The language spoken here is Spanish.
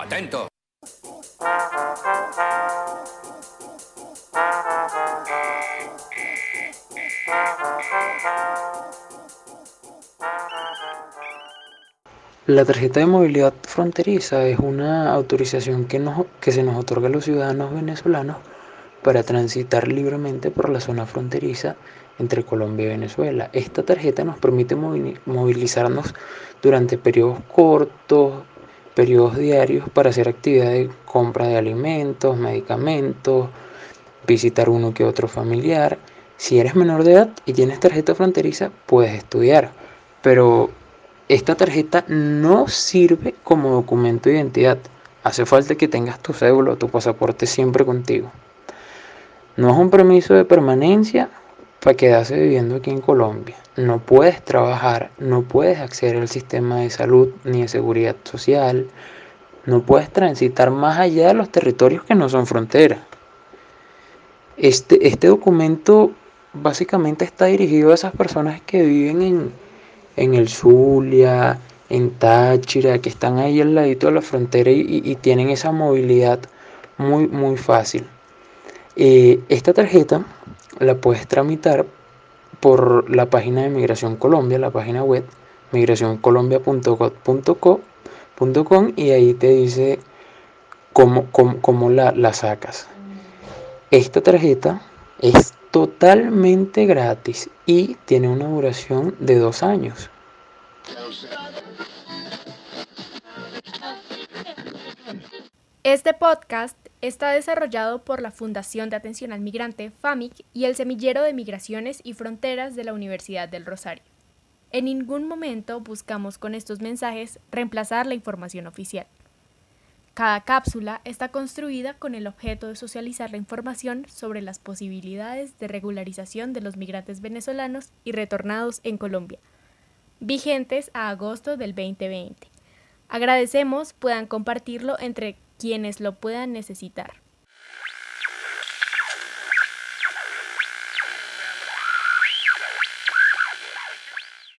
Atento. La tarjeta de movilidad fronteriza es una autorización que, nos, que se nos otorga a los ciudadanos venezolanos para transitar libremente por la zona fronteriza entre Colombia y Venezuela. Esta tarjeta nos permite movilizarnos durante periodos cortos, periodos diarios para hacer actividades de compra de alimentos, medicamentos, visitar uno que otro familiar. Si eres menor de edad y tienes tarjeta fronteriza, puedes estudiar, pero esta tarjeta no sirve como documento de identidad. Hace falta que tengas tu cédula o tu pasaporte siempre contigo. No es un permiso de permanencia para quedarse viviendo aquí en Colombia. No puedes trabajar, no puedes acceder al sistema de salud ni de seguridad social, no puedes transitar más allá de los territorios que no son fronteras. Este, este documento básicamente está dirigido a esas personas que viven en, en el Zulia, en Táchira, que están ahí al ladito de la frontera y, tienen esa movilidad muy, muy fácil. Eh, esta tarjeta la puedes tramitar por la página de Migración Colombia, la página web migracioncolombia.gov.co.com y ahí te dice cómo, cómo, la, la sacas. Esta tarjeta es totalmente gratis y tiene una duración de dos años. Este podcast está desarrollado por la Fundación de Atención al Migrante FAMIC y el Semillero de Migraciones y Fronteras de la Universidad del Rosario. En ningún momento buscamos con estos mensajes reemplazar la información oficial. Cada cápsula está construida con el objeto de socializar la información sobre las posibilidades de regularización de los migrantes venezolanos y retornados en Colombia, vigentes a agosto del 2020. Agradecemos puedan compartirlo entre quienes lo puedan necesitar.